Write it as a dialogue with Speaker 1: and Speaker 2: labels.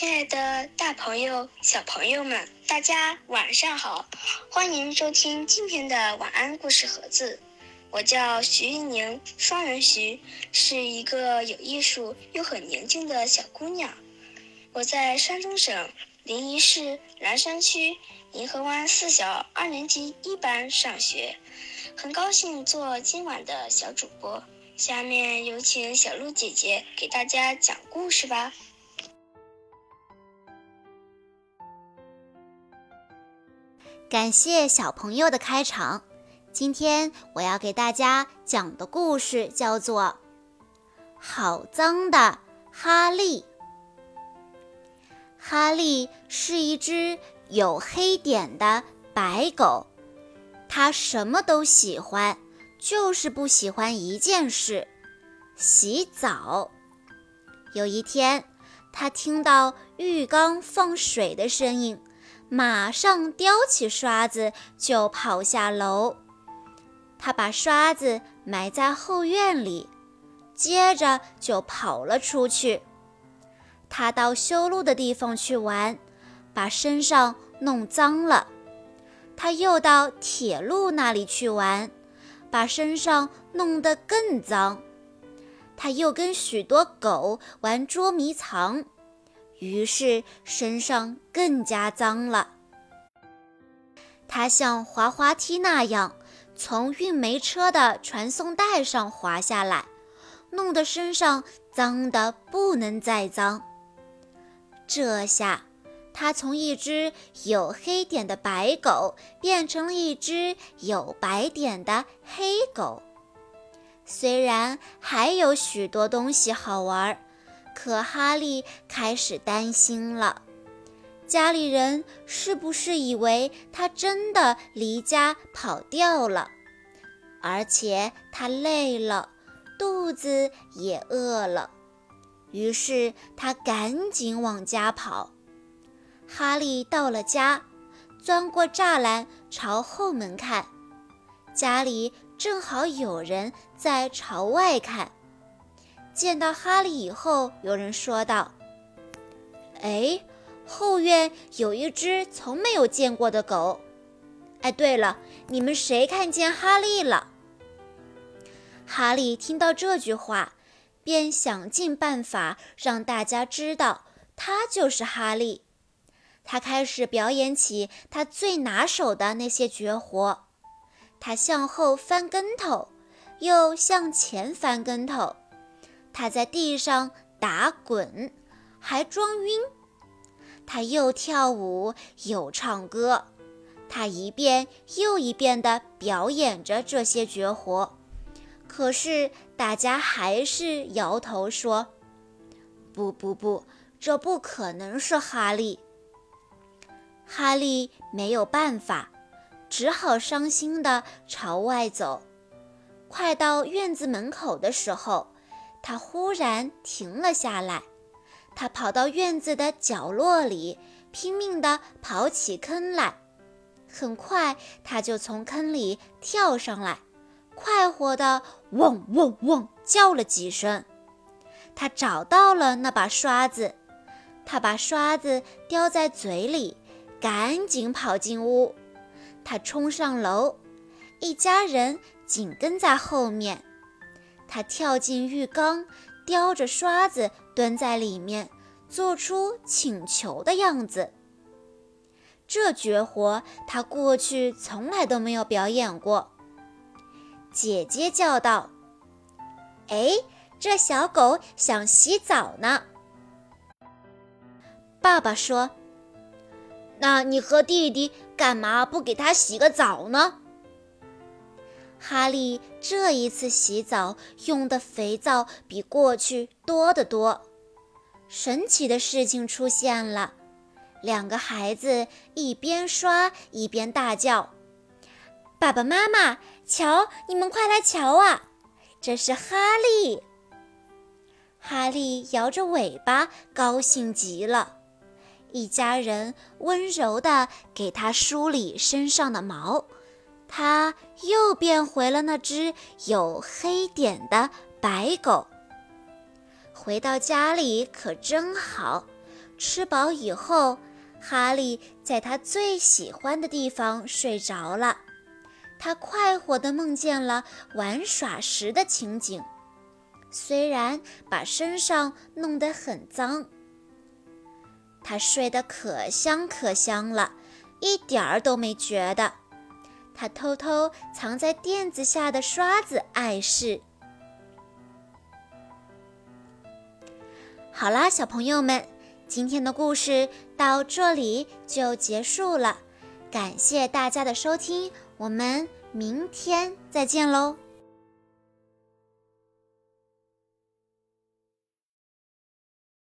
Speaker 1: 亲爱的，大朋友、小朋友们，大家晚上好！欢迎收听今天的晚安故事盒子。我叫徐一宁，双人徐，是一个有艺术又很宁静的小姑娘。我在山东省临沂市兰山区银河湾四小二年级一班上学，很高兴做今晚的小主播。下面有请小鹿姐姐给大家讲故事吧。
Speaker 2: 感谢小朋友的开场。今天我要给大家讲的故事叫做《好脏的哈利》。哈利是一只有黑点的白狗，它什么都喜欢，就是不喜欢一件事——洗澡。有一天，他听到浴缸放水的声音。马上叼起刷子就跑下楼，他把刷子埋在后院里，接着就跑了出去。他到修路的地方去玩，把身上弄脏了。他又到铁路那里去玩，把身上弄得更脏。他又跟许多狗玩捉迷藏。于是身上更加脏了。他像滑滑梯那样从运煤车的传送带上滑下来，弄得身上脏得不能再脏。这下，他从一只有黑点的白狗变成了一只有白点的黑狗。虽然还有许多东西好玩。可哈利开始担心了，家里人是不是以为他真的离家跑掉了？而且他累了，肚子也饿了，于是他赶紧往家跑。哈利到了家，钻过栅栏朝后门看，家里正好有人在朝外看。见到哈利以后，有人说道：“哎，后院有一只从没有见过的狗。哎，对了，你们谁看见哈利了？”哈利听到这句话，便想尽办法让大家知道他就是哈利。他开始表演起他最拿手的那些绝活：他向后翻跟头，又向前翻跟头。他在地上打滚，还装晕。他又跳舞又唱歌，他一遍又一遍地表演着这些绝活。可是大家还是摇头说：“不不不，这不可能是哈利。”哈利没有办法，只好伤心地朝外走。快到院子门口的时候，他忽然停了下来，他跑到院子的角落里，拼命地刨起坑来。很快，他就从坑里跳上来，快活地汪汪汪叫了几声。他找到了那把刷子，他把刷子叼在嘴里，赶紧跑进屋。他冲上楼，一家人紧跟在后面。他跳进浴缸，叼着刷子蹲在里面，做出请求的样子。这绝活他过去从来都没有表演过。姐姐叫道：“哎，这小狗想洗澡呢。”爸爸说：“那你和弟弟干嘛不给它洗个澡呢？”哈利这一次洗澡用的肥皂比过去多得多。神奇的事情出现了，两个孩子一边刷一边大叫：“爸爸妈妈，瞧，你们快来瞧啊！这是哈利！”哈利摇着尾巴，高兴极了。一家人温柔地给他梳理身上的毛。他又变回了那只有黑点的白狗。回到家里可真好，吃饱以后，哈利在他最喜欢的地方睡着了。他快活地梦见了玩耍时的情景，虽然把身上弄得很脏。他睡得可香可香了，一点儿都没觉得。他偷偷藏在垫子下的刷子碍事。好啦，小朋友们，今天的故事到这里就结束了。感谢大家的收听，我们明天再见喽。